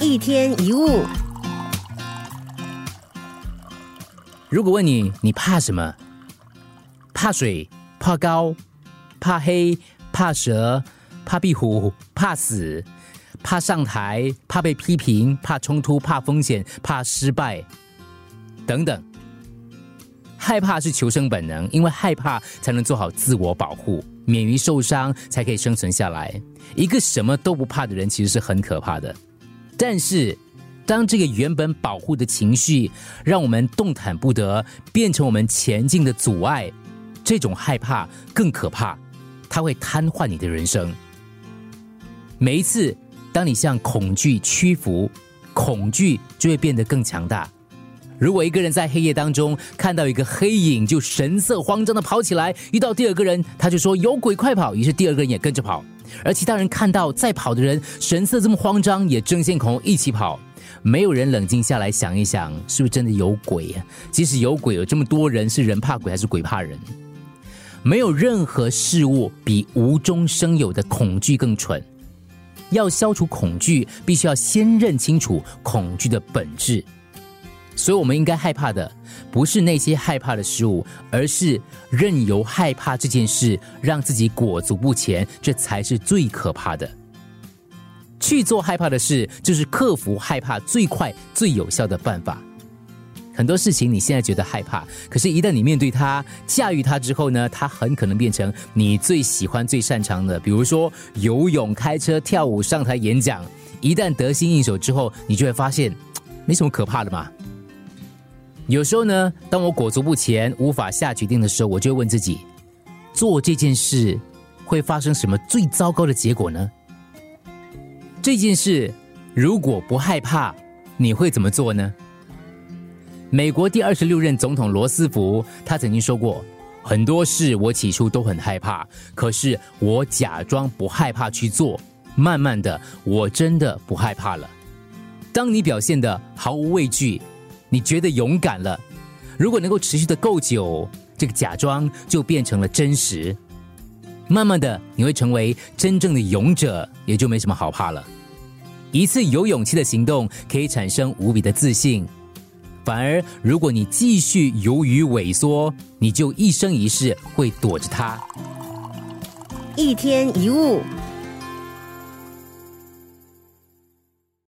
一天一物。如果问你，你怕什么？怕水？怕高？怕黑？怕蛇？怕壁虎？怕死？怕上台？怕被批评？怕冲突？怕风险？怕失败？等等。害怕是求生本能，因为害怕才能做好自我保护，免于受伤，才可以生存下来。一个什么都不怕的人，其实是很可怕的。但是，当这个原本保护的情绪让我们动弹不得，变成我们前进的阻碍，这种害怕更可怕，它会瘫痪你的人生。每一次，当你向恐惧屈服，恐惧就会变得更强大。如果一个人在黑夜当中看到一个黑影，就神色慌张的跑起来；遇到第二个人，他就说有鬼，快跑！于是第二个人也跟着跑。而其他人看到在跑的人神色这么慌张，也争先恐后一起跑。没有人冷静下来想一想，是不是真的有鬼？即使有鬼，有这么多人，是人怕鬼还是鬼怕人？没有任何事物比无中生有的恐惧更蠢。要消除恐惧，必须要先认清楚恐惧的本质。所以，我们应该害怕的不是那些害怕的事物，而是任由害怕这件事让自己裹足不前，这才是最可怕的。去做害怕的事，就是克服害怕最快、最有效的办法。很多事情你现在觉得害怕，可是，一旦你面对它、驾驭它之后呢，它很可能变成你最喜欢、最擅长的。比如说，游泳、开车、跳舞、上台演讲，一旦得心应手之后，你就会发现，没什么可怕的嘛。有时候呢，当我裹足不前、无法下决定的时候，我就会问自己：做这件事会发生什么最糟糕的结果呢？这件事如果不害怕，你会怎么做呢？美国第二十六任总统罗斯福他曾经说过：很多事我起初都很害怕，可是我假装不害怕去做，慢慢的，我真的不害怕了。当你表现的毫无畏惧。你觉得勇敢了，如果能够持续的够久，这个假装就变成了真实。慢慢的，你会成为真正的勇者，也就没什么好怕了。一次有勇气的行动可以产生无比的自信，反而如果你继续由于萎缩，你就一生一世会躲着它。一天一物。